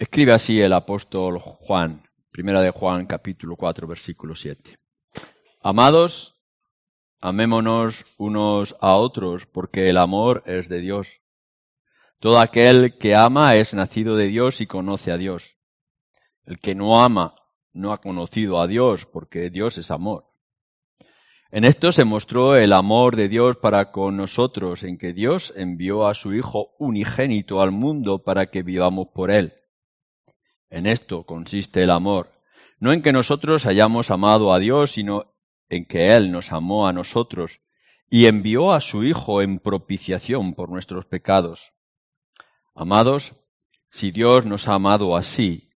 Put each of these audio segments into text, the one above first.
Escribe así el apóstol Juan, primera de Juan capítulo 4 versículo 7. Amados, amémonos unos a otros porque el amor es de Dios. Todo aquel que ama es nacido de Dios y conoce a Dios. El que no ama no ha conocido a Dios porque Dios es amor. En esto se mostró el amor de Dios para con nosotros, en que Dios envió a su Hijo unigénito al mundo para que vivamos por Él. En esto consiste el amor, no en que nosotros hayamos amado a Dios, sino en que Él nos amó a nosotros y envió a su Hijo en propiciación por nuestros pecados. Amados, si Dios nos ha amado así,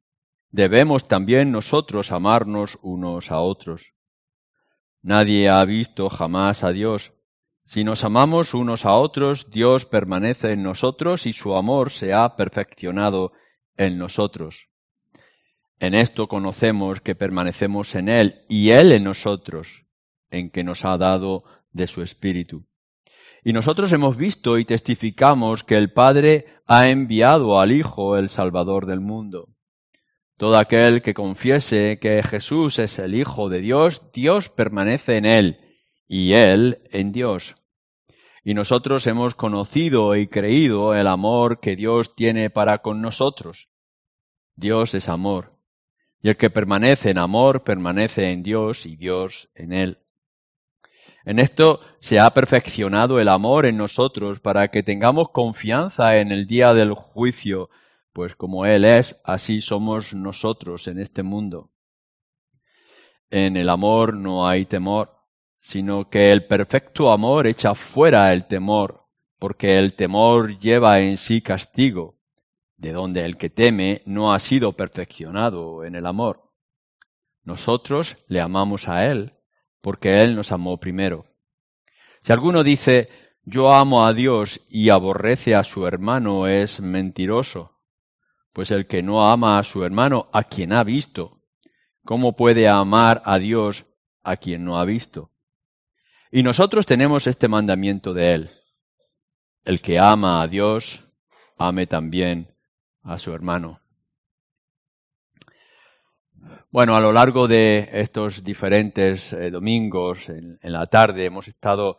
debemos también nosotros amarnos unos a otros. Nadie ha visto jamás a Dios. Si nos amamos unos a otros, Dios permanece en nosotros y su amor se ha perfeccionado en nosotros. En esto conocemos que permanecemos en Él y Él en nosotros, en que nos ha dado de su Espíritu. Y nosotros hemos visto y testificamos que el Padre ha enviado al Hijo, el Salvador del mundo. Todo aquel que confiese que Jesús es el Hijo de Dios, Dios permanece en él y él en Dios. Y nosotros hemos conocido y creído el amor que Dios tiene para con nosotros. Dios es amor. Y el que permanece en amor permanece en Dios y Dios en él. En esto se ha perfeccionado el amor en nosotros para que tengamos confianza en el día del juicio, pues como Él es, así somos nosotros en este mundo. En el amor no hay temor, sino que el perfecto amor echa fuera el temor, porque el temor lleva en sí castigo, de donde el que teme no ha sido perfeccionado en el amor. Nosotros le amamos a Él, porque Él nos amó primero. Si alguno dice, yo amo a Dios y aborrece a su hermano, es mentiroso pues el que no ama a su hermano, a quien ha visto, ¿cómo puede amar a Dios a quien no ha visto? Y nosotros tenemos este mandamiento de Él. El que ama a Dios, ame también a su hermano. Bueno, a lo largo de estos diferentes eh, domingos, en, la tarde, hemos estado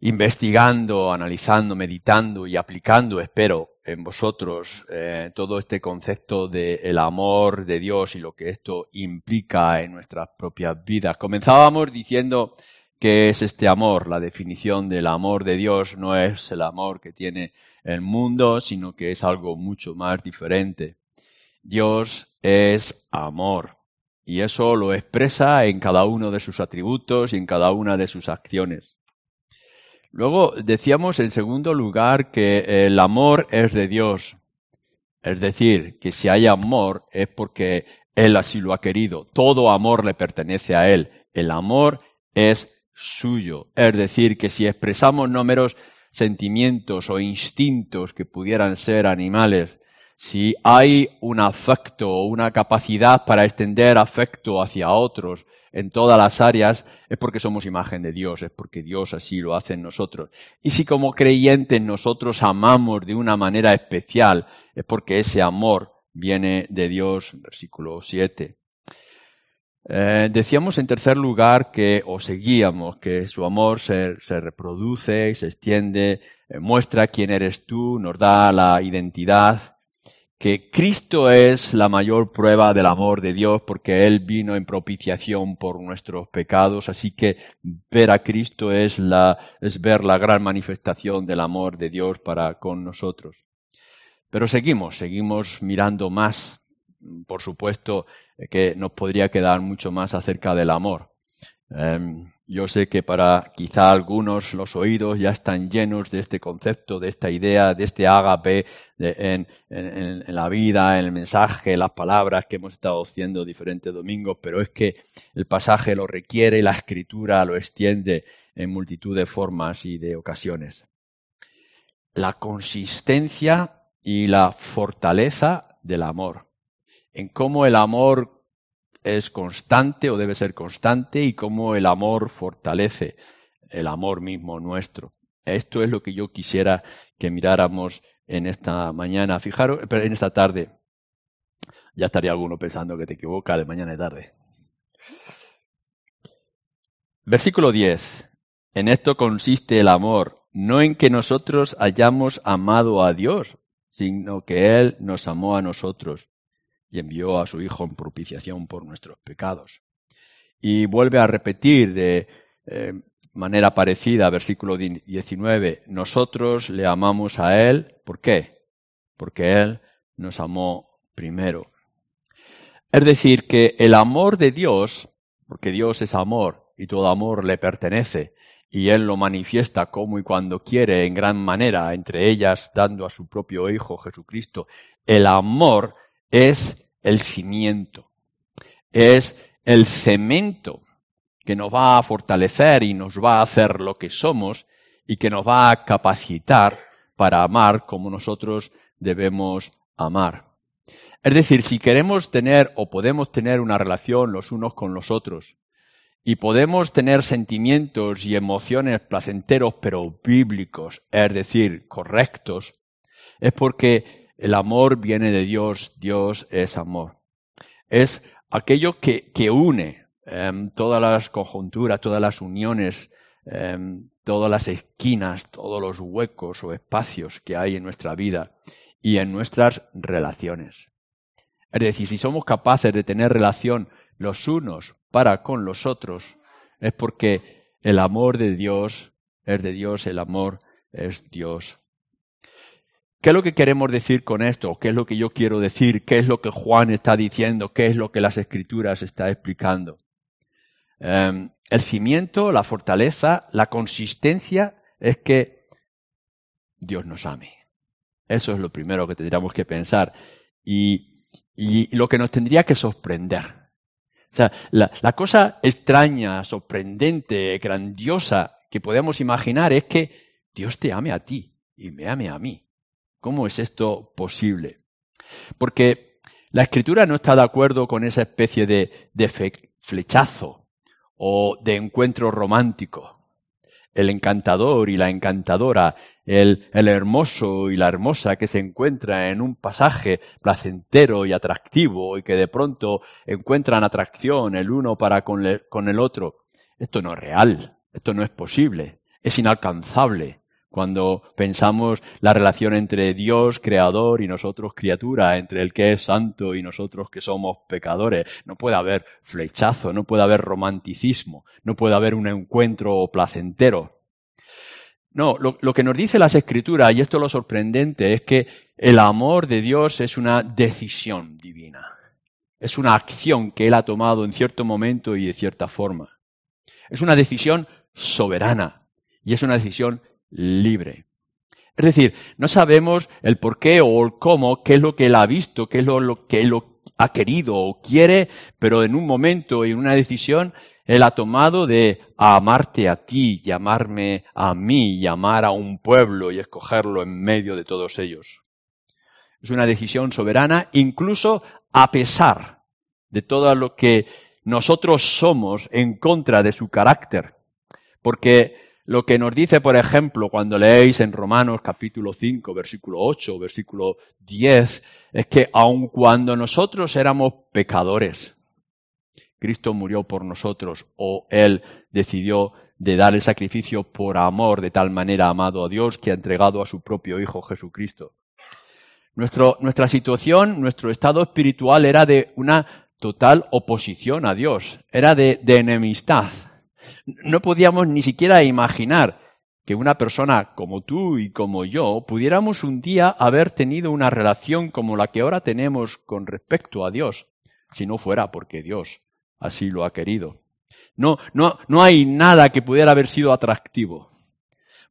investigando, analizando, meditando y aplicando, espero, en vosotros eh, todo este concepto del amor de Dios y lo que esto implica en nuestras propias vidas. Comenzábamos diciendo que es este amor. La definición del amor de Dios no es el amor que tiene el mundo, sino que es algo mucho más diferente. Dios es amor. Y eso lo expresa en cada uno de sus atributos y en cada una de sus acciones. Luego decíamos en segundo lugar que el amor es de Dios. Es decir, que si hay amor es porque Él así lo ha querido. Todo amor le pertenece a Él. El amor es suyo. Es decir, que si expresamos números sentimientos o instintos que pudieran ser animales, si hay un afecto o una capacidad para extender afecto hacia otros en todas las áreas, es porque somos imagen de Dios, es porque Dios así lo hace en nosotros. Y si como creyentes nosotros amamos de una manera especial, es porque ese amor viene de Dios, versículo 7. Eh, decíamos en tercer lugar que, o seguíamos, que su amor se, reproduce y se extiende, eh, muestra quién eres tú, nos da la identidad, que Cristo es la mayor prueba del amor de Dios porque Él vino en propiciación por nuestros pecados, así que ver a Cristo es, la, es ver la gran manifestación del amor de Dios para con nosotros. Pero seguimos, seguimos mirando más, por supuesto que nos podría quedar mucho más acerca del amor. Em, yo sé que para quizá algunos los oídos ya están llenos de este concepto, de esta idea, de este ágape en, la vida, en el mensaje, las palabras que hemos estado haciendo diferentes domingos, pero es que el pasaje lo requiere y la escritura lo extiende en multitud de formas y de ocasiones. La consistencia y la fortaleza del amor, en cómo el amor es constante o debe ser constante y cómo el amor fortalece el amor mismo nuestro. Esto es lo que yo quisiera que miráramos en esta mañana, fijaros, en esta tarde. Ya estaría alguno pensando que te equivoca de mañana y tarde. Versículo 10. En esto consiste el amor, no en que nosotros hayamos amado a Dios, sino que Él nos amó a nosotros y envió a su Hijo en propiciación por nuestros pecados. Y vuelve a repetir de eh, manera parecida, versículo 19, nosotros le amamos a Él, ¿por qué? Porque Él nos amó primero. Es decir, que el amor de Dios, porque Dios es amor y todo amor le pertenece, y Él lo manifiesta como y cuando quiere en gran manera, entre ellas dando a su propio Hijo Jesucristo, el amor es el cimiento, es el cemento que nos va a fortalecer y nos va a hacer lo que somos y que nos va a capacitar para amar como nosotros debemos amar. Es decir, si queremos tener o podemos tener una relación los unos con los otros y podemos tener sentimientos y emociones placenteros pero bíblicos, es decir, correctos, es porque el amor viene de Dios, Dios es amor. Es aquello que, une em, todas las conjunturas, todas las uniones, em, todas las esquinas, todos los huecos o espacios que hay en nuestra vida y en nuestras relaciones. Es decir, si somos capaces de tener relación los unos para con los otros, es porque el amor de Dios es de Dios, el amor es Dios. ¿Qué es lo que queremos decir con esto? ¿Qué es lo que yo quiero decir? ¿Qué es lo que Juan está diciendo? ¿Qué es lo que las escrituras está explicando? Em, el cimiento, la fortaleza, la consistencia es que Dios nos ame. Eso es lo primero que tendríamos que pensar. Y, lo que nos tendría que sorprender. O sea, la, la cosa extraña, sorprendente, grandiosa que podemos imaginar es que Dios te ame a ti y me ame a mí. ¿Cómo es esto posible? Porque la escritura no está de acuerdo con esa especie de, flechazo o de encuentro romántico. El encantador y la encantadora, el, el, hermoso y la hermosa que se encuentra en un pasaje placentero y atractivo y que de pronto encuentran atracción el uno para con el otro. Esto no es real, esto no es posible, es inalcanzable cuando pensamos la relación entre Dios, creador, y nosotros, criatura, entre el que es santo y nosotros que somos pecadores. No puede haber flechazo, no puede haber romanticismo, no puede haber un encuentro placentero. No, lo, que nos dice las escrituras, y esto es lo sorprendente, es que el amor de Dios es una decisión divina. Es una acción que Él ha tomado en cierto momento y de cierta forma. Es una decisión soberana y es una decisión libre. Es decir, no sabemos el por qué o el cómo, qué es lo que él ha visto, qué es lo, que él ha querido o quiere, pero en un momento y en una decisión, él ha tomado de amarte a ti, llamarme a mí, llamar a un pueblo y escogerlo en medio de todos ellos. Es una decisión soberana, incluso a pesar de todo lo que nosotros somos en contra de su carácter. Porque lo que nos dice, por ejemplo, cuando leéis en Romanos capítulo 5, versículo 8, versículo 10, es que aun cuando nosotros éramos pecadores, Cristo murió por nosotros o Él decidió de dar el sacrificio por amor, de tal manera amado a Dios que ha entregado a su propio Hijo Jesucristo. nuestra situación, nuestro estado espiritual era de una total oposición a Dios, era de enemistad no podíamos ni siquiera imaginar que una persona como tú y como yo pudiéramos un día haber tenido una relación como la que ahora tenemos con respecto a Dios, si no fuera porque Dios así lo ha querido. No, no, no hay nada que pudiera haber sido atractivo.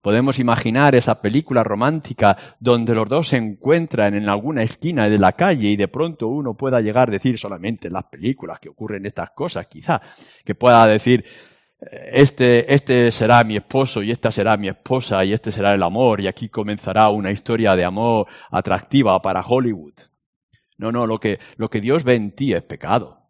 Podemos imaginar esa película romántica donde los dos se encuentran en alguna esquina de la calle y de pronto uno pueda llegar a decir solamente en las películas que ocurren estas cosas, quizá, que pueda decir, este, este será mi esposo y esta será mi esposa y este será el amor y aquí comenzará una historia de amor atractiva para Hollywood. No, no, lo que, lo que Dios ve en ti es pecado.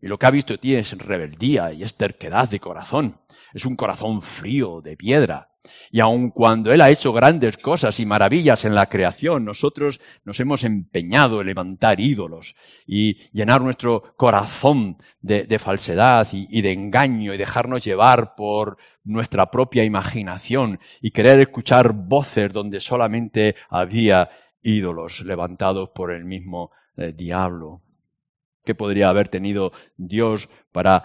Y lo que ha visto en ti es rebeldía y es terquedad de corazón. Es un corazón frío, de piedra. Y aun cuando Él ha hecho grandes cosas y maravillas en la creación, nosotros nos hemos empeñado en levantar ídolos y llenar nuestro corazón de, falsedad y de engaño y dejarnos llevar por nuestra propia imaginación y querer escuchar voces donde solamente había ídolos levantados por el mismo eh, diablo. ¿Qué podría haber tenido Dios para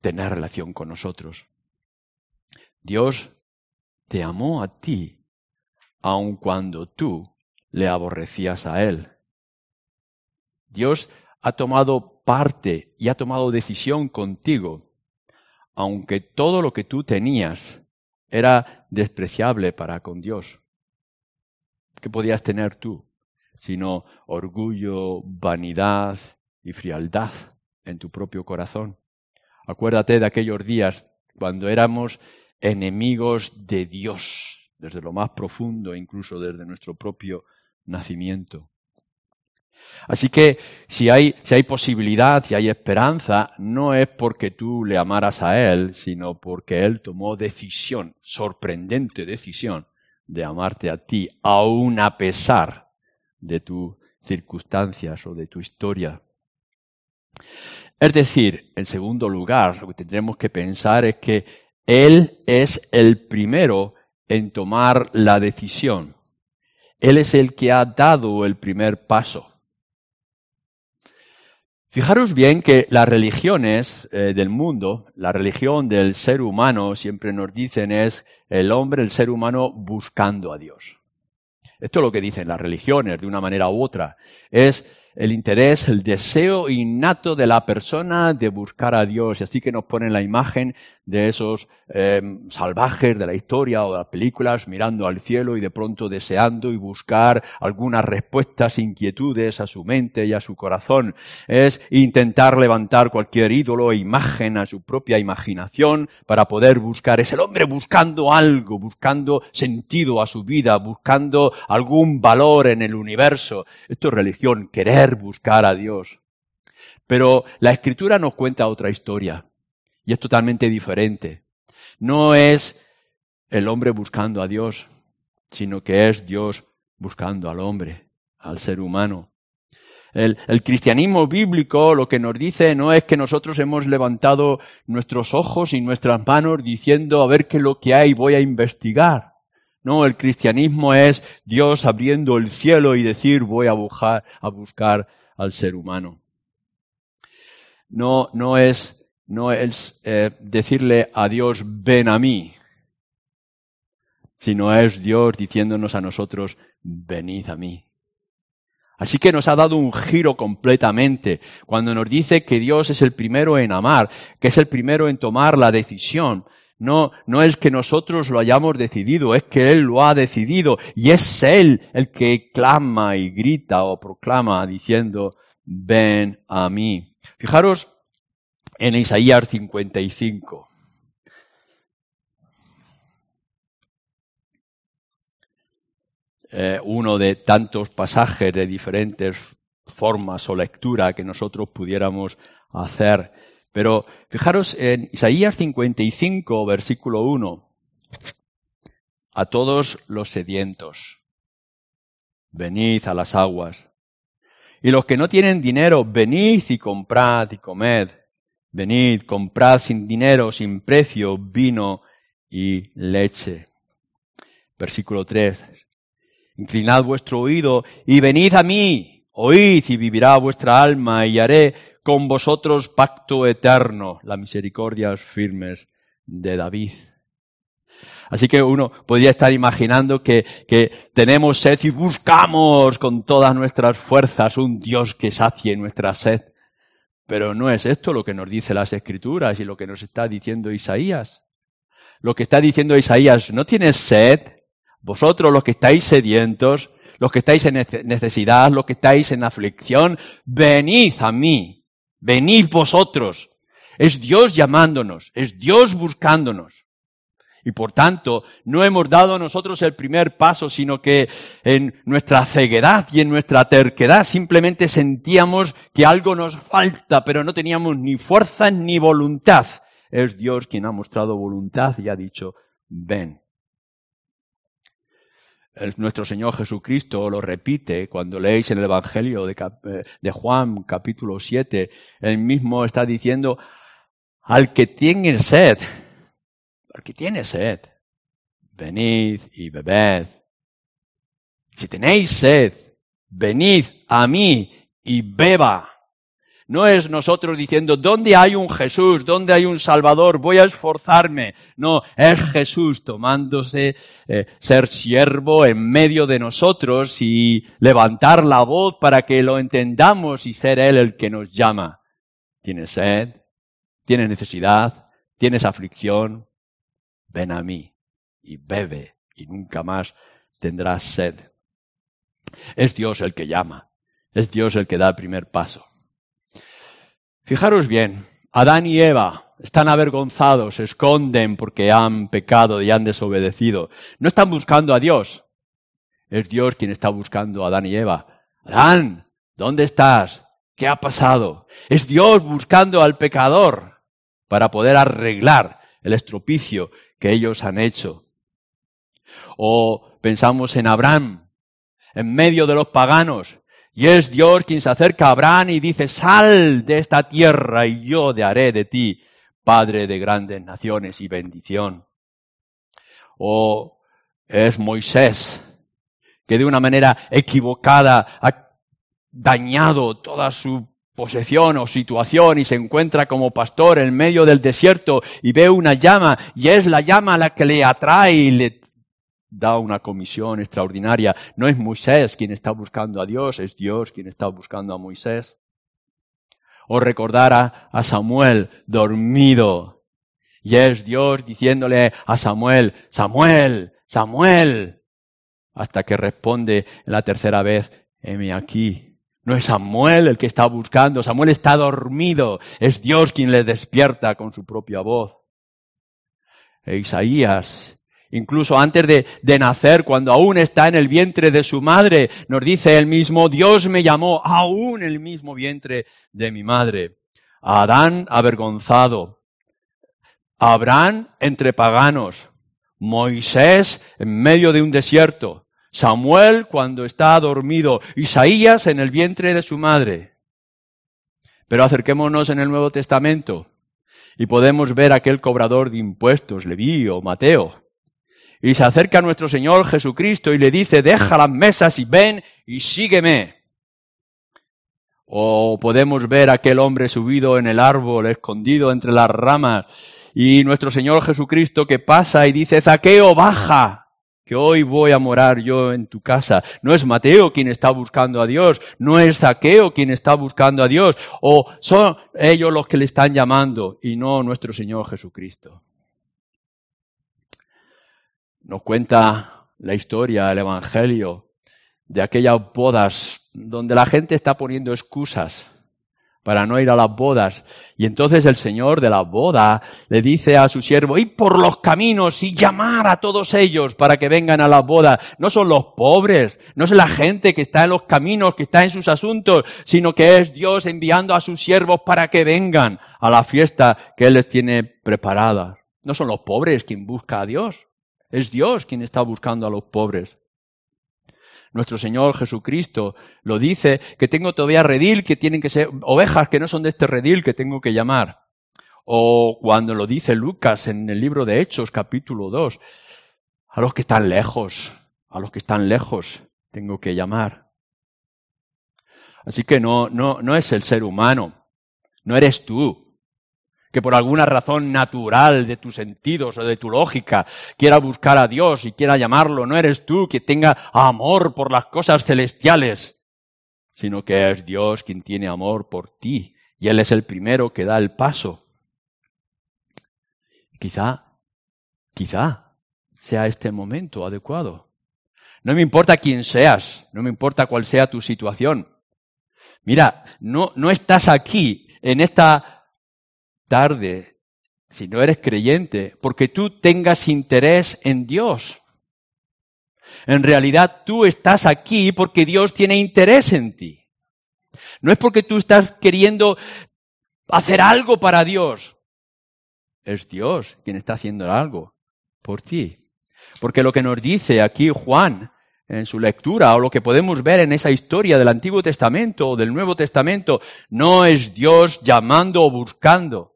tener relación con nosotros? Dios te amó a ti, aun cuando tú le aborrecías a Él. Dios ha tomado parte y ha tomado decisión contigo, aunque todo lo que tú tenías era despreciable para con Dios. ¿Qué podías tener tú? Sino orgullo, vanidad y frialdad en tu propio corazón. Acuérdate de aquellos días cuando éramos enemigos de Dios, desde lo más profundo, incluso desde nuestro propio nacimiento. Así que si hay, si hay posibilidad, si hay esperanza, no es porque tú le amaras a Él, sino porque Él tomó decisión, sorprendente decisión, de amarte a ti, aun a pesar de tus circunstancias o de tu historia. Es decir, en segundo lugar, lo que tendremos que pensar es que Él es el primero en tomar la decisión. Él es el que ha dado el primer paso. Fijaros bien que las religiones eh, del mundo, la religión del ser humano, siempre nos dicen es el hombre, el ser humano buscando a Dios. Esto es lo que dicen las religiones, de una manera u otra. Es el interés, el deseo innato de la persona de buscar a Dios. Y así que nos ponen la imagen de esos em, salvajes de la historia o de las películas mirando al cielo y de pronto deseando y buscar algunas respuestas, inquietudes a su mente y a su corazón. Es intentar levantar cualquier ídolo e imagen a su propia imaginación para poder buscar. Es el hombre buscando algo, buscando sentido a su vida, buscando algún valor en el universo. Esto es religión, querer buscar a Dios. Pero la escritura nos cuenta otra historia y es totalmente diferente. No es el hombre buscando a Dios, sino que es Dios buscando al hombre, al ser humano. El, el, cristianismo bíblico lo que nos dice no es que nosotros hemos levantado nuestros ojos y nuestras manos diciendo a ver qué es lo que hay, voy a investigar. No, el cristianismo es Dios abriendo el cielo y decir voy a buscar, al ser humano. No, no es, no es eh, decirle a Dios ven a mí, sino es Dios diciéndonos a nosotros venid a mí. Así que nos ha dado un giro completamente cuando nos dice que Dios es el primero en amar, que es el primero en tomar la decisión, no, no es que nosotros lo hayamos decidido, es que Él lo ha decidido y es Él el que clama y grita o proclama diciendo, ven a mí. Fijaros en Isaías 55. Eh, uno de tantos pasajes de diferentes formas o lectura que nosotros pudiéramos hacer pero fijaros en Isaías 55, versículo 1. A todos los sedientos, venid a las aguas. Y los que no tienen dinero, venid y comprad y comed. Venid, comprad sin dinero, sin precio, vino y leche. Versículo 3. Inclinad vuestro oído y venid a mí. Oíd y vivirá vuestra alma y haré con vosotros pacto eterno, las misericordias firmes de David. Así que uno podría estar imaginando que, que, tenemos sed y buscamos con todas nuestras fuerzas un Dios que sacie nuestra sed. Pero no es esto lo que nos dice las Escrituras y lo que nos está diciendo Isaías. Lo que está diciendo Isaías, ¿no tienes sed? Vosotros los que estáis sedientos, los que estáis en necesidad, los que estáis en aflicción, venid a mí venid vosotros. Es Dios llamándonos, es Dios buscándonos. Y por tanto, no hemos dado nosotros el primer paso, sino que en nuestra ceguedad y en nuestra terquedad simplemente sentíamos que algo nos falta, pero no teníamos ni fuerza ni voluntad. Es Dios quien ha mostrado voluntad y ha dicho, ven. Nuestro Señor Jesucristo lo repite cuando leéis en el Evangelio de, eh, de Juan capítulo 7. Él mismo está diciendo, al que tiene sed, al que tiene sed, venid y bebed. Si tenéis sed, venid a mí y beba. No es nosotros diciendo, ¿dónde hay un Jesús? ¿Dónde hay un Salvador? Voy a esforzarme. No, es Jesús tomándose eh, ser siervo en medio de nosotros y levantar la voz para que lo entendamos y ser Él el que nos llama. ¿Tienes sed? ¿Tienes necesidad? ¿Tienes aflicción? Ven a mí y bebe y nunca más tendrás sed. Es Dios el que llama. Es Dios el que da el primer paso. Fijaros bien, Adán y Eva están avergonzados, se esconden porque han pecado y han desobedecido. No están buscando a Dios. Es Dios quien está buscando a Adán y Eva. Adán, ¿dónde estás? ¿Qué ha pasado? Es Dios buscando al pecador para poder arreglar el estropicio que ellos han hecho. O pensamos en Abraham, en medio de los paganos, y es Dios quien se acerca a Abraham y dice, sal de esta tierra y yo te haré de ti padre de grandes naciones y bendición. O es Moisés, que de una manera equivocada ha dañado toda su posesión o situación y se encuentra como pastor en medio del desierto y ve una llama y es la llama la que le atrae y le da una comisión extraordinaria. No es Moisés quien está buscando a Dios, es Dios quien está buscando a Moisés. O recordar a, Samuel dormido. Y es Dios diciéndole a Samuel, Samuel, Samuel, hasta que responde la tercera vez, heme aquí. No es Samuel el que está buscando, Samuel está dormido, es Dios quien le despierta con su propia voz. E Isaías incluso antes de, nacer, cuando aún está en el vientre de su madre, nos dice él mismo, Dios me llamó aún el mismo vientre de mi madre. Adán avergonzado, Abraham entre paganos, Moisés en medio de un desierto, Samuel cuando está dormido, Isaías en el vientre de su madre. Pero acerquémonos en el Nuevo Testamento y podemos ver aquel cobrador de impuestos, Leví o Mateo, y se acerca a nuestro Señor Jesucristo y le dice, deja las mesas y ven y sígueme. O podemos ver a aquel hombre subido en el árbol, escondido entre las ramas, y nuestro Señor Jesucristo que pasa y dice, Zaqueo, baja, que hoy voy a morar yo en tu casa. No es Mateo quien está buscando a Dios, no es Zaqueo quien está buscando a Dios, o son ellos los que le están llamando y no nuestro Señor Jesucristo. Nos cuenta la historia, el Evangelio, de aquellas bodas donde la gente está poniendo excusas para no ir a las bodas. Y entonces el Señor de la boda le dice a su siervo, id por los caminos y llamar a todos ellos para que vengan a la boda. No son los pobres, no es la gente que está en los caminos, que está en sus asuntos, sino que es Dios enviando a sus siervos para que vengan a la fiesta que Él les tiene preparada. No son los pobres quien busca a Dios. Es Dios quien está buscando a los pobres. Nuestro Señor Jesucristo lo dice, que tengo todavía redil, que tienen que ser ovejas que no son de este redil que tengo que llamar. O cuando lo dice Lucas en el libro de Hechos, capítulo 2, a los que están lejos, a los que están lejos tengo que llamar. Así que no, no, no es el ser humano, no eres tú, que por alguna razón natural de tus sentidos o de tu lógica quiera buscar a Dios y quiera llamarlo, no eres tú que tenga amor por las cosas celestiales, sino que es Dios quien tiene amor por ti y Él es el primero que da el paso. Quizá, quizá sea este momento adecuado. No me importa quién seas, no me importa cuál sea tu situación. Mira, no, no estás aquí en esta tarde, si no eres creyente, porque tú tengas interés en Dios. En realidad tú estás aquí porque Dios tiene interés en ti. No es porque tú estás queriendo hacer algo para Dios. Es Dios quien está haciendo algo por ti. Porque lo que nos dice aquí Juan en su lectura o lo que podemos ver en esa historia del Antiguo Testamento o del Nuevo Testamento no es Dios llamando o buscando.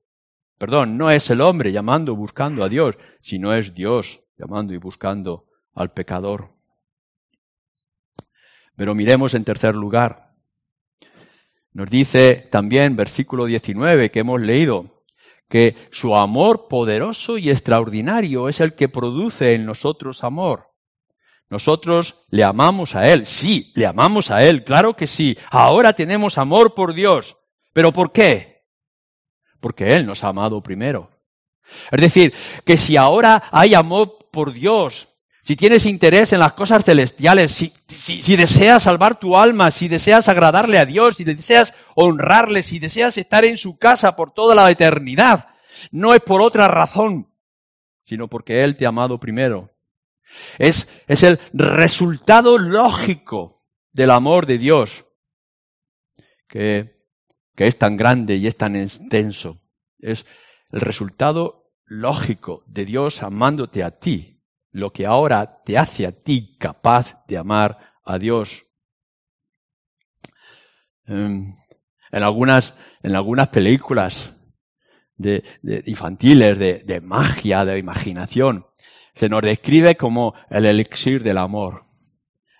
Perdón, no es el hombre llamando buscando a Dios, sino es Dios llamando y buscando al pecador. Pero miremos en tercer lugar. Nos dice también versículo 19 que hemos leído que su amor poderoso y extraordinario es el que produce en nosotros amor. Nosotros le amamos a Él, sí, le amamos a Él, claro que sí. Ahora tenemos amor por Dios. ¿Pero por qué? Porque Él nos ha amado primero. Es decir, que si ahora hay amor por Dios, si tienes interés en las cosas celestiales, si, deseas salvar tu alma, si deseas agradarle a Dios, si deseas honrarle, si deseas estar en su casa por toda la eternidad, no es por otra razón, sino porque Él te ha amado primero. Es, es el resultado lógico del amor de Dios, que, que es tan grande y es tan extenso. Es el resultado lógico de Dios amándote a ti, lo que ahora te hace a ti capaz de amar a Dios. Em, en, algunas, en algunas películas infantiles de, de magia, de imaginación, se nos describe como el elixir del amor.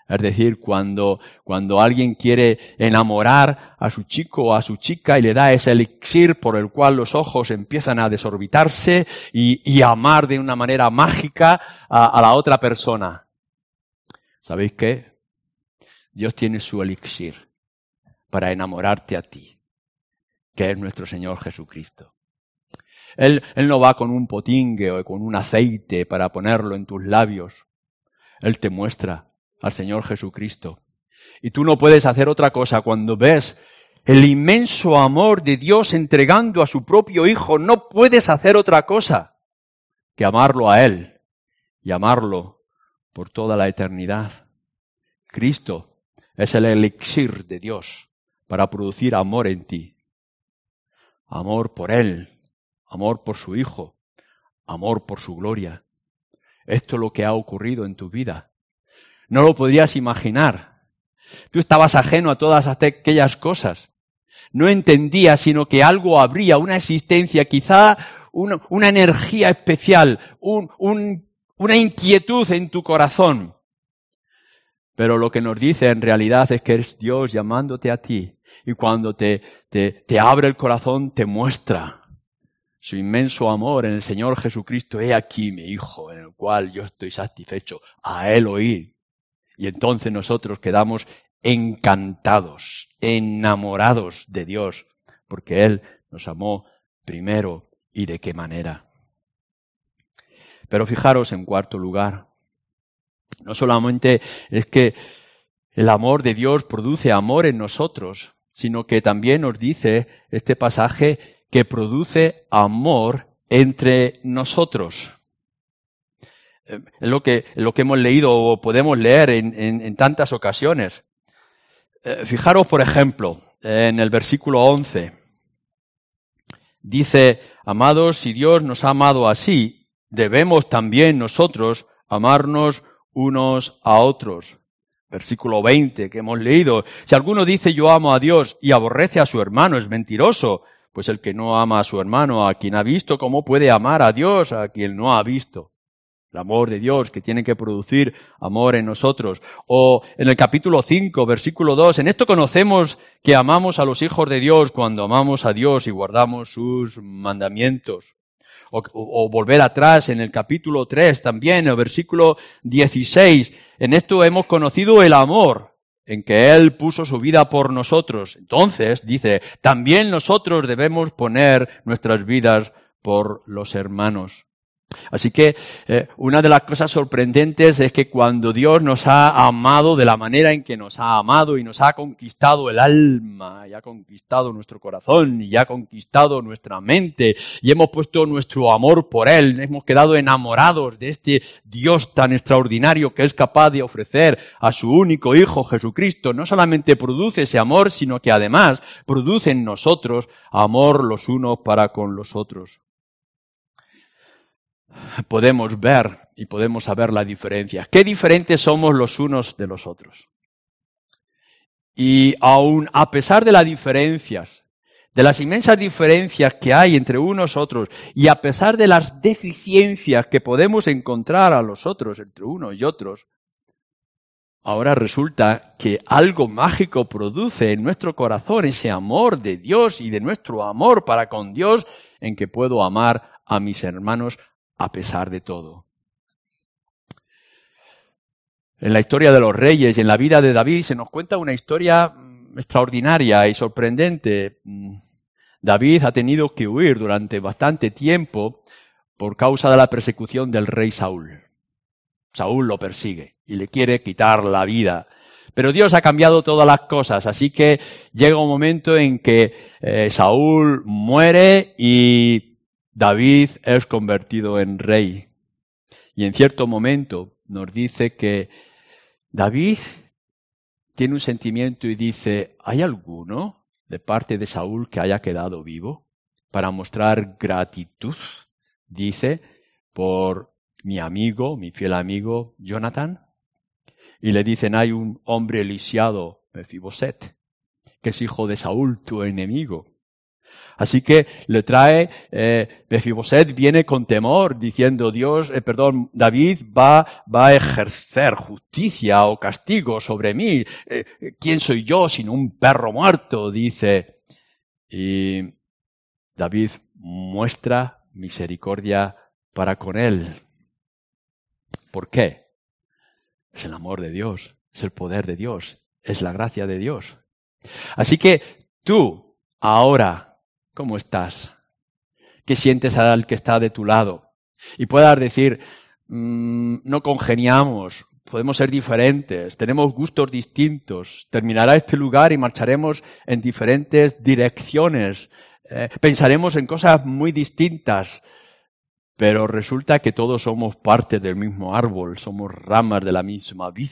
Es decir, cuando, cuando alguien quiere enamorar a su chico o a su chica y le da ese elixir por el cual los ojos empiezan a desorbitarse y, amar de una manera mágica a, a la otra persona. ¿Sabéis qué? Dios tiene su elixir para enamorarte a ti, que es nuestro Señor Jesucristo. Él, él, no va con un potingue o con un aceite para ponerlo en tus labios. Él te muestra al Señor Jesucristo. Y tú no puedes hacer otra cosa cuando ves el inmenso amor de Dios entregando a su propio Hijo. No puedes hacer otra cosa que amarlo a Él y amarlo por toda la eternidad. Cristo es el elixir de Dios para producir amor en ti. Amor por Él, amor por su Hijo, amor por su gloria. Esto es lo que ha ocurrido en tu vida. No lo podrías imaginar. Tú estabas ajeno a todas aquellas cosas. No entendías, sino que algo habría, una existencia, quizá una, energía especial, una inquietud en tu corazón. Pero lo que nos dice en realidad es que es Dios llamándote a ti. Y cuando te, te, te abre el corazón, te muestra su inmenso amor en el Señor Jesucristo. He aquí mi Hijo, en el cual yo estoy satisfecho. A Él oír. Y entonces nosotros quedamos encantados, enamorados de Dios, porque Él nos amó primero y de qué manera. Pero fijaros en cuarto lugar, no solamente es que el amor de Dios produce amor en nosotros, sino que también nos dice este pasaje que produce amor entre nosotros. Es lo que, lo que hemos leído o podemos leer en, tantas ocasiones. Eh, fijaros, por ejemplo, en el versículo 11. Dice, amados, si Dios nos ha amado así, debemos también nosotros amarnos unos a otros. Versículo 20 que hemos leído. Si alguno dice yo amo a Dios y aborrece a su hermano, es mentiroso. Pues el que no ama a su hermano, a quien ha visto, ¿cómo puede amar a Dios a quien no ha visto? El amor de Dios que tiene que producir amor en nosotros. O en el capítulo 5, versículo 2, en esto conocemos que amamos a los hijos de Dios cuando amamos a Dios y guardamos sus mandamientos. O, volver atrás en el capítulo 3 también, el versículo 16, en esto hemos conocido el amor en que Él puso su vida por nosotros. Entonces, dice, también nosotros debemos poner nuestras vidas por los hermanos. Así que eh, una de las cosas sorprendentes es que cuando Dios nos ha amado de la manera en que nos ha amado y nos ha conquistado el alma, y ha conquistado nuestro corazón, y ha conquistado nuestra mente, y hemos puesto nuestro amor por Él, hemos quedado enamorados de este Dios tan extraordinario que es capaz de ofrecer a su único Hijo Jesucristo, no solamente produce ese amor, sino que además produce en nosotros amor los unos para con los otros. Podemos ver y podemos saber la diferencia. Qué diferentes somos los unos de los otros. Y aún a pesar de las diferencias, de las inmensas diferencias que hay entre unos otros, y a pesar de las deficiencias que podemos encontrar a los otros, entre unos y otros, ahora resulta que algo mágico produce en nuestro corazón ese amor de Dios y de nuestro amor para con Dios en que puedo amar a mis hermanos a pesar de todo. En la historia de los reyes y en la vida de David se nos cuenta una historia mm, extraordinaria y sorprendente. Mm, David ha tenido que huir durante bastante tiempo por causa de la persecución del rey Saúl. Saúl lo persigue y le quiere quitar la vida. Pero Dios ha cambiado todas las cosas, así que llega un momento en que eh, Saúl muere y David es convertido en rey. Y en cierto momento nos dice que David tiene un sentimiento y dice, ¿hay alguno de parte de Saúl que haya quedado vivo para mostrar gratitud? Dice, por mi amigo, mi fiel amigo Jonathan. Y le dicen, hay un hombre lisiado, Mefiboset, que es hijo de Saúl, tu enemigo. Así que le trae, eh, Mefiboset viene con temor diciendo, Dios, eh, perdón, David va, va a ejercer justicia o castigo sobre mí. Eh, ¿Quién soy yo sin un perro muerto? Dice. Y David muestra misericordia para con él. ¿Por qué? Es el amor de Dios, es el poder de Dios, es la gracia de Dios. Así que tú, ahora, ¿Cómo estás? ¿Qué sientes al que está de tu lado? Y puedas decir, mm, no congeniamos, podemos ser diferentes, tenemos gustos distintos, terminará este lugar y marcharemos en diferentes direcciones, eh, pensaremos en cosas muy distintas, pero resulta que todos somos parte del mismo árbol, somos ramas de la misma vid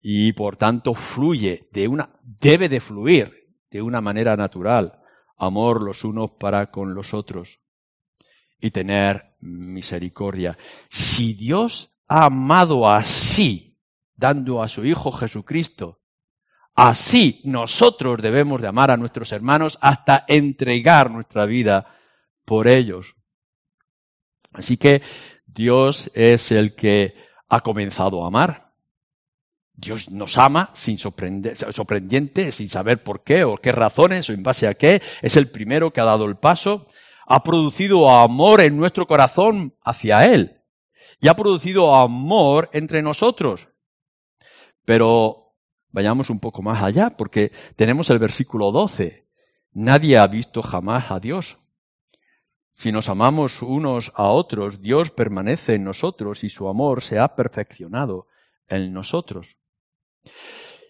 y por tanto fluye de una, debe de fluir de una manera natural amor los unos para con los otros y tener misericordia. Si Dios ha amado así, dando a su Hijo Jesucristo, así nosotros debemos de amar a nuestros hermanos hasta entregar nuestra vida por ellos. Así que Dios es el que ha comenzado a amar. Dios nos ama sin sorprendente, sin saber por qué o qué razones o en base a qué. Es el primero que ha dado el paso. Ha producido amor en nuestro corazón hacia Él. Y ha producido amor entre nosotros. Pero vayamos un poco más allá, porque tenemos el versículo 12. Nadie ha visto jamás a Dios. Si nos amamos unos a otros, Dios permanece en nosotros y su amor se ha perfeccionado en nosotros.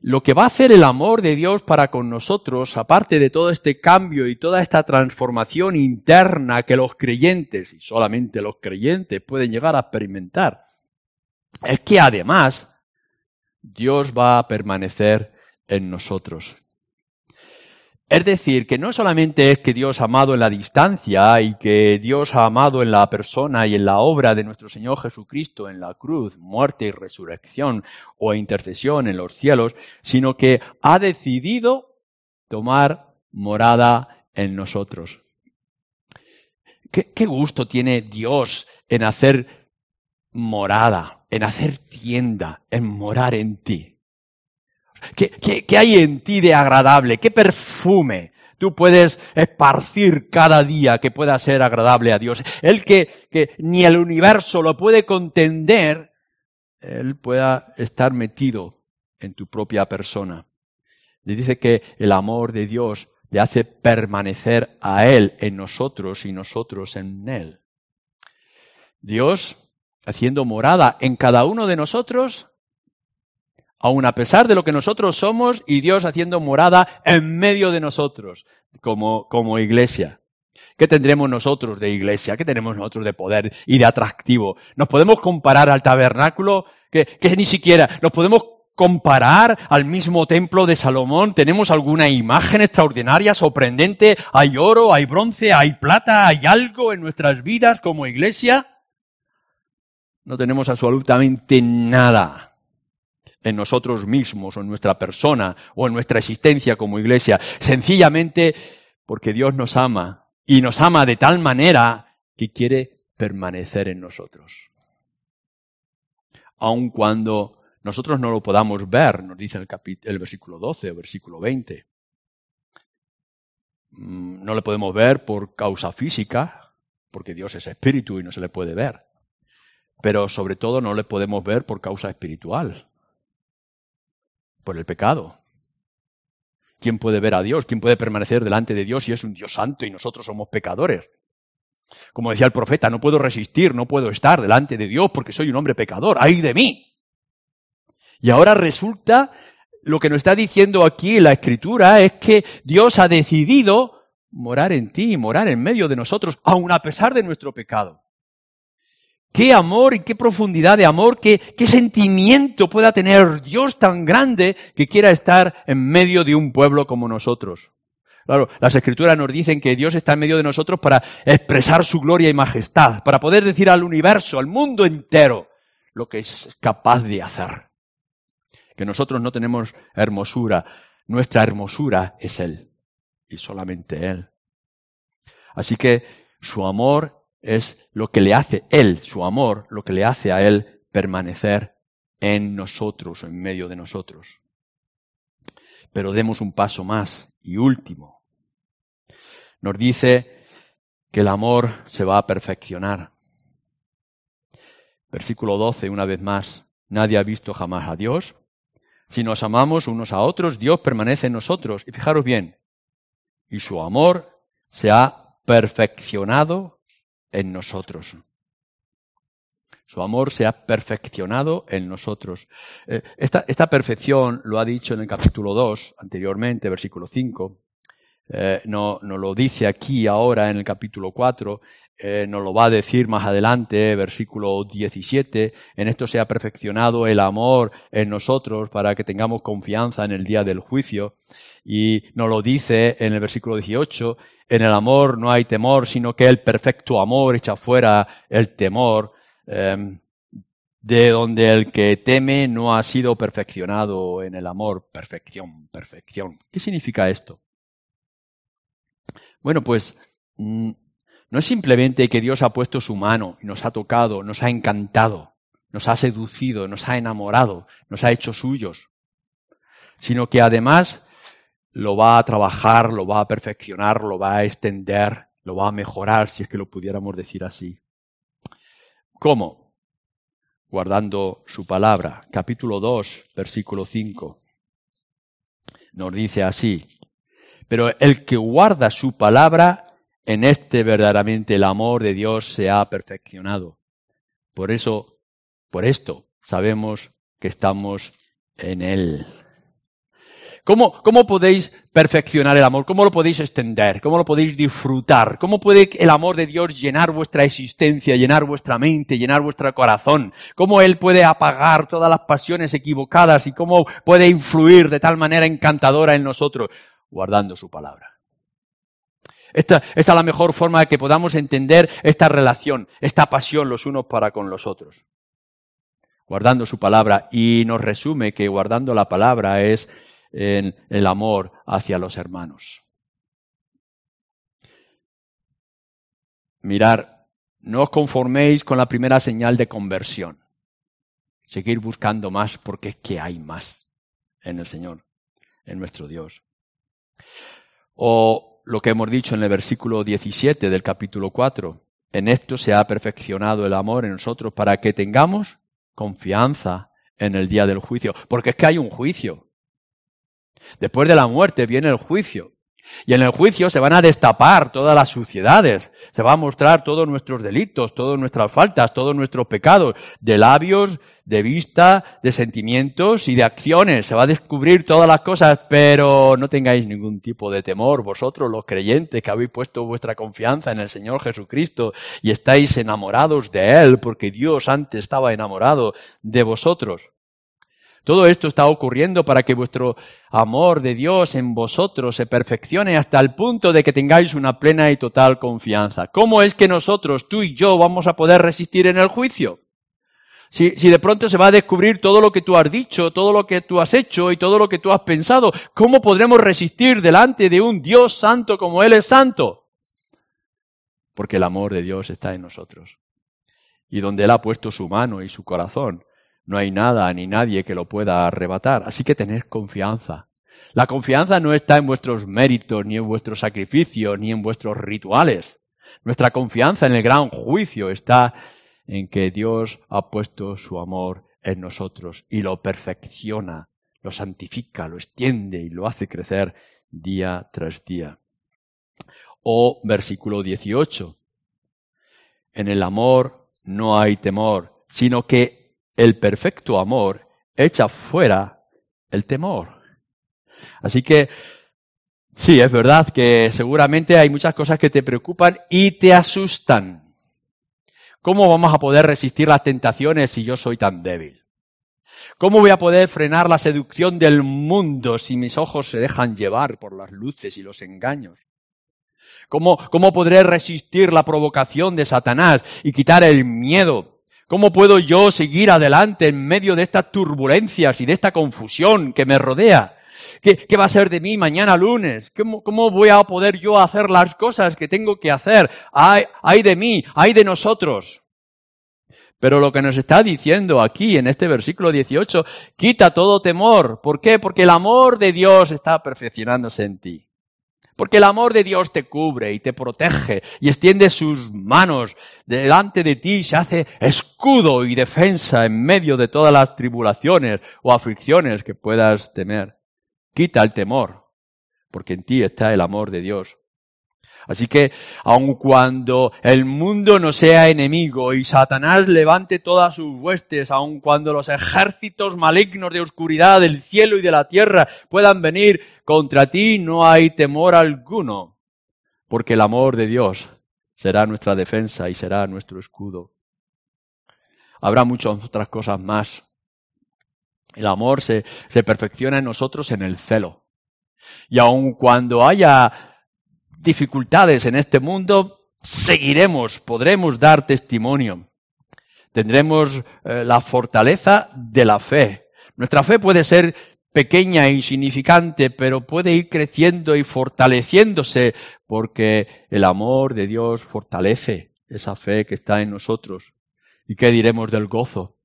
Lo que va a hacer el amor de Dios para con nosotros, aparte de todo este cambio y toda esta transformación interna que los creyentes, y solamente los creyentes, pueden llegar a experimentar, es que además Dios va a permanecer en nosotros. Es decir, que no solamente es que Dios ha amado en la distancia y que Dios ha amado en la persona y en la obra de nuestro Señor Jesucristo en la cruz, muerte y resurrección o intercesión en los cielos, sino que ha decidido tomar morada en nosotros. ¿Qué, qué gusto tiene Dios en hacer morada, en hacer tienda, en morar en ti? ¿Qué, hay en ti de agradable? ¿Qué perfume tú puedes esparcir cada día que pueda ser agradable a Dios? El que, que ni el universo lo puede contender, Él pueda estar metido en tu propia persona. Le dice que el amor de Dios le hace permanecer a Él en nosotros y nosotros en Él. Dios, haciendo morada en cada uno de nosotros, aun a pesar de lo que nosotros somos y Dios haciendo morada en medio de nosotros como, como iglesia. ¿Qué tendremos nosotros de iglesia? ¿Qué tenemos nosotros de poder y de atractivo? ¿Nos podemos comparar al tabernáculo? Que, que ni siquiera nos podemos comparar al mismo templo de Salomón? ¿Tenemos alguna imagen extraordinaria, sorprendente? ¿Hay oro, hay bronce, hay plata, hay algo en nuestras vidas como iglesia? No tenemos absolutamente nada en nosotros mismos o en nuestra persona o en nuestra existencia como iglesia, sencillamente porque Dios nos ama y nos ama de tal manera que quiere permanecer en nosotros. Aun cuando nosotros no lo podamos ver, nos dice el, el versículo 12 o versículo 20. Mm, no le podemos ver por causa física, porque Dios es espíritu y no se le puede ver. Pero sobre todo no le podemos ver por causa espiritual, por el pecado. ¿Quién puede ver a Dios? ¿Quién puede permanecer delante de Dios si es un Dios santo y nosotros somos pecadores? Como decía el profeta, no puedo resistir, no puedo estar delante de Dios porque soy un hombre pecador. ¡Ay de mí! Y ahora resulta lo que nos está diciendo aquí la escritura es que Dios ha decidido morar en ti, morar en medio de nosotros, aun a pesar de nuestro pecado. Qué amor y qué profundidad de amor, qué, sentimiento pueda tener Dios tan grande que quiera estar en medio de un pueblo como nosotros. Claro, las escrituras nos dicen que Dios está en medio de nosotros para expresar su gloria y majestad, para poder decir al universo, al mundo entero, lo que es capaz de hacer que nosotros no tenemos hermosura, nuestra hermosura es Él y solamente Él. Así que su amor es lo que le hace Él, su amor, lo que le hace a Él permanecer en nosotros o en medio de nosotros. Pero demos un paso más y último. Nos dice que el amor se va a perfeccionar. Versículo 12, una vez más, nadie ha visto jamás a Dios, si nos amamos unos a otros, Dios permanece en nosotros. Y fijaros bien, y su amor se ha perfeccionado en nosotros. Su amor se ha perfeccionado en nosotros. Eh, esta, perfección lo ha dicho en el capítulo 2, anteriormente, versículo 5. Eh, no, no, lo dice aquí ahora en el capítulo 4 eh, nos lo va a decir más adelante, versículo 17, en esto se ha perfeccionado el amor en nosotros para que tengamos confianza en el día del juicio. Y nos lo dice en el versículo 18, en el amor no hay temor, sino que el perfecto amor echa fuera el temor, em, de donde el que teme no ha sido perfeccionado en el amor. Perfección, perfección. ¿Qué significa esto? Bueno, pues mm, no es simplemente que Dios ha puesto su mano y nos ha tocado, nos ha encantado, nos ha seducido, nos ha enamorado, nos ha hecho suyos, sino que además lo va a trabajar, lo va a perfeccionar, lo va a extender, lo va a mejorar, si es que lo pudiéramos decir así. ¿Cómo? Guardando su palabra. Capítulo 2, versículo 5. Nos dice así, pero el que guarda su palabra, en este verdaderamente el amor de Dios se ha perfeccionado. Por eso, por esto, sabemos que estamos en Él. ¿Cómo, ¿Cómo, podéis perfeccionar el amor? ¿Cómo lo podéis extender? ¿Cómo lo podéis disfrutar? ¿Cómo puede el amor de Dios llenar vuestra existencia, llenar vuestra mente, llenar vuestro corazón? ¿Cómo Él puede apagar todas las pasiones equivocadas y cómo puede influir de tal manera encantadora en nosotros? Guardando su palabra. Esta, es la mejor forma de que podamos entender esta relación, esta pasión los unos para con los otros. Guardando su palabra. Y nos resume que guardando la palabra es en el amor hacia los hermanos. Mirar, no os conforméis con la primera señal de conversión. Seguir buscando más porque es que hay más en el Señor, en nuestro Dios. O lo que hemos dicho en el versículo 17 del capítulo 4. En esto se ha perfeccionado el amor en nosotros para que tengamos confianza en el día del juicio. Porque es que hay un juicio. Después de la muerte viene el juicio. Y en el juicio se van a destapar todas las suciedades, se va a mostrar todos nuestros delitos, todas nuestras faltas, todos nuestros pecados, de labios, de vista, de sentimientos y de acciones. Se va a descubrir todas las cosas, pero no tengáis ningún tipo de temor, vosotros los creyentes que habéis puesto vuestra confianza en el Señor Jesucristo y estáis enamorados de Él, porque Dios antes estaba enamorado de vosotros. Todo esto está ocurriendo para que vuestro amor de Dios en vosotros se perfeccione hasta el punto de que tengáis una plena y total confianza. ¿Cómo es que nosotros, tú y yo, vamos a poder resistir en el juicio? Si, si, de pronto se va a descubrir todo lo que tú has dicho, todo lo que tú has hecho y todo lo que tú has pensado, ¿cómo podremos resistir delante de un Dios santo como Él es santo? Porque el amor de Dios está en nosotros. Y donde Él ha puesto su mano y su corazón, no hay nada ni nadie que lo pueda arrebatar. Así que tened confianza. La confianza no está en vuestros méritos, ni en vuestros sacrificios, ni en vuestros rituales. Nuestra confianza en el gran juicio está en que Dios ha puesto su amor en nosotros y lo perfecciona, lo santifica, lo extiende y lo hace crecer día tras día. O versículo 18. En el amor no hay temor, sino que el perfecto amor echa fuera el temor. Así que sí, es verdad que seguramente hay muchas cosas que te preocupan y te asustan. ¿Cómo vamos a poder resistir las tentaciones si yo soy tan débil? ¿Cómo voy a poder frenar la seducción del mundo si mis ojos se dejan llevar por las luces y los engaños? ¿Cómo, cómo podré resistir la provocación de Satanás y quitar el miedo? ¿Cómo puedo yo seguir adelante en medio de estas turbulencias y de esta confusión que me rodea? ¿Qué, va a ser de mí mañana lunes? ¿Cómo, ¿Cómo, voy a poder yo hacer las cosas que tengo que hacer? Hay, hay de mí, hay de nosotros. Pero lo que nos está diciendo aquí en este versículo 18, quita todo temor. ¿Por qué? Porque el amor de Dios está perfeccionándose en ti. Porque el amor de Dios te cubre y te protege y extiende sus manos delante de ti, se hace escudo y defensa en medio de todas las tribulaciones o aflicciones que puedas temer. Quita el temor, porque en ti está el amor de Dios. Así que, aun cuando el mundo no sea enemigo y Satanás levante todas sus huestes, aun cuando los ejércitos malignos de oscuridad del cielo y de la tierra puedan venir contra ti, no hay temor alguno, porque el amor de Dios será nuestra defensa y será nuestro escudo. Habrá muchas otras cosas más el amor se, se perfecciona en nosotros en el celo. Y aun cuando haya dificultades en este mundo, seguiremos, podremos dar testimonio. Tendremos eh, la fortaleza de la fe. Nuestra fe puede ser pequeña e insignificante, pero puede ir creciendo y fortaleciéndose porque el amor de Dios fortalece esa fe que está en nosotros. ¿Y qué diremos del gozo?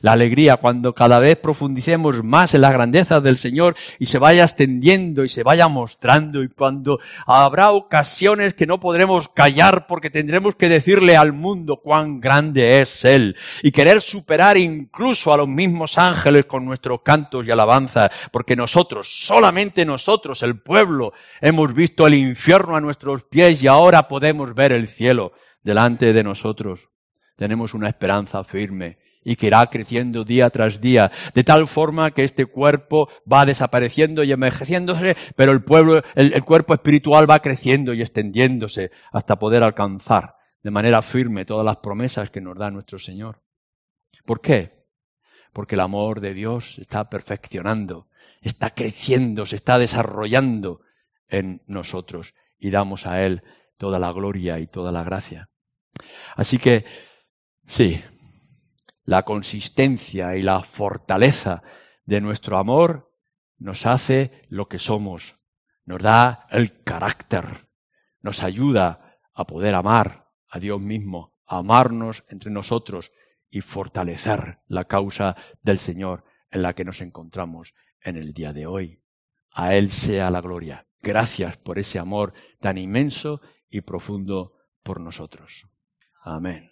La alegría cuando cada vez profundicemos más en la grandeza del Señor y se vaya extendiendo y se vaya mostrando y cuando habrá ocasiones que no podremos callar porque tendremos que decirle al mundo cuán grande es Él y querer superar incluso a los mismos ángeles con nuestros cantos y alabanzas porque nosotros, solamente nosotros, el pueblo, hemos visto el infierno a nuestros pies y ahora podemos ver el cielo delante de nosotros. Tenemos una esperanza firme y que irá creciendo día tras día, de tal forma que este cuerpo va desapareciendo y envejeciéndose, pero el, pueblo, el, cuerpo espiritual va creciendo y extendiéndose hasta poder alcanzar de manera firme todas las promesas que nos da nuestro Señor. ¿Por qué? Porque el amor de Dios está perfeccionando, está creciendo, se está desarrollando en nosotros y damos a Él toda la gloria y toda la gracia. Así que, sí, la consistencia y la fortaleza de nuestro amor nos hace lo que somos, nos da el carácter, nos ayuda a poder amar a Dios mismo, amarnos entre nosotros y fortalecer la causa del Señor en la que nos encontramos en el día de hoy. A Él sea la gloria. Gracias por ese amor tan inmenso y profundo por nosotros. Amén.